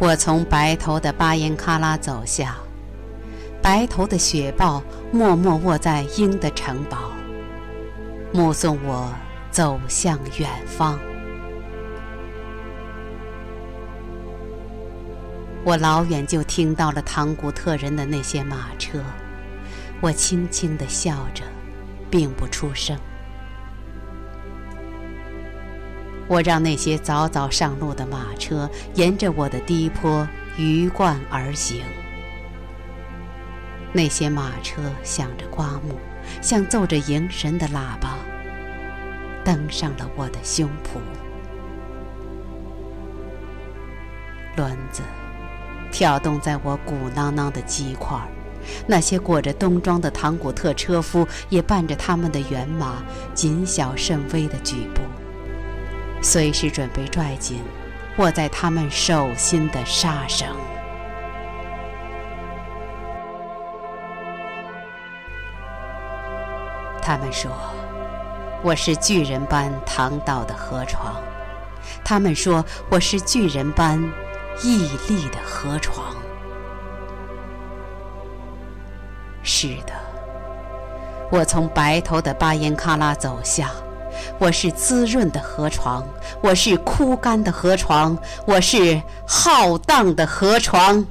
我从白头的巴颜喀拉走下，白头的雪豹默默卧在鹰的城堡，目送我走向远方。我老远就听到了唐古特人的那些马车，我轻轻地笑着，并不出声。我让那些早早上路的马车沿着我的低坡鱼贯而行。那些马车响着刮目，像奏着迎神的喇叭，登上了我的胸脯。轮子跳动在我鼓囊囊的肌块，那些裹着冬装的唐古特车夫也伴着他们的辕马，谨小慎微的举步。随时准备拽紧握在他们手心的沙绳。他们说我是巨人般唐道的河床，他们说我是巨人般屹立的河床。是的，我从白头的巴颜喀拉走下。我是滋润的河床，我是枯干的河床，我是浩荡的河床。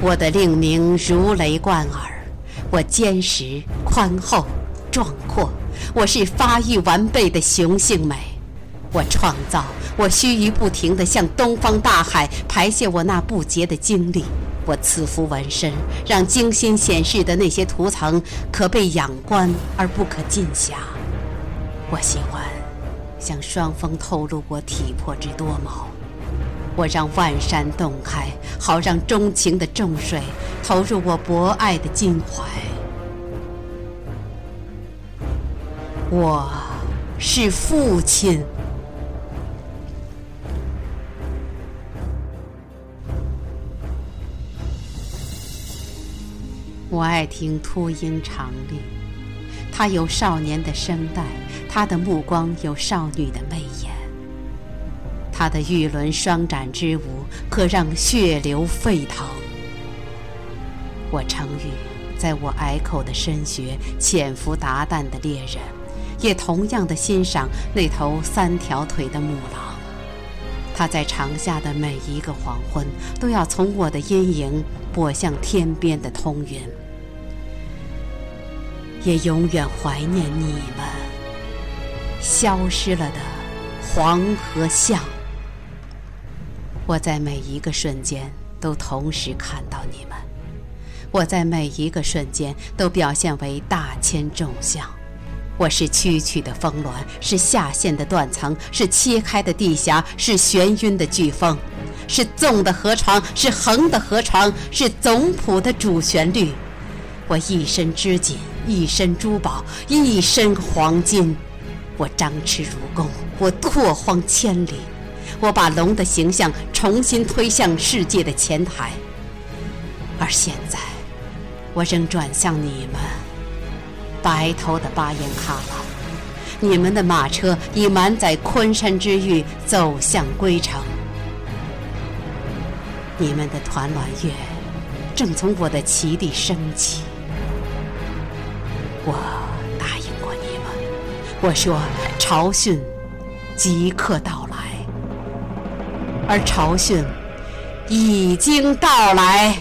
我的令名如雷贯耳，我坚实、宽厚、壮阔，我是发育完备的雄性美。我创造，我须臾不停地向东方大海排泄我那不竭的精力。我赐福纹身，让精心显示的那些图层可被仰观而不可尽遐。我喜欢向双峰透露我体魄之多毛。我让万山洞开，好让钟情的重水投入我博爱的襟怀。我是父亲。我爱听秃鹰长绿，他有少年的声带，他的目光有少女的媚眼，他的玉轮双展之舞可让血流沸腾。我承遇，在我隘口的深穴潜伏达旦的猎人，也同样的欣赏那头三条腿的母狼。他在长夏的每一个黄昏，都要从我的阴影拨向天边的通云。也永远怀念你们消失了的黄河象。我在每一个瞬间都同时看到你们，我在每一个瞬间都表现为大千众相。我是曲曲的峰峦，是下陷的断层，是切开的地峡，是眩晕的飓风，是纵的河床，是横的河床，是总谱的主旋律。我一身织锦。一身珠宝，一身黄金，我张弛如弓，我拓荒千里，我把龙的形象重新推向世界的前台。而现在，我仍转向你们，白头的巴颜喀拉，你们的马车已满载昆山之玉，走向归程。你们的团栾月，正从我的旗地升起。我答应过你们，我说朝训即刻到来，而朝训已经到来。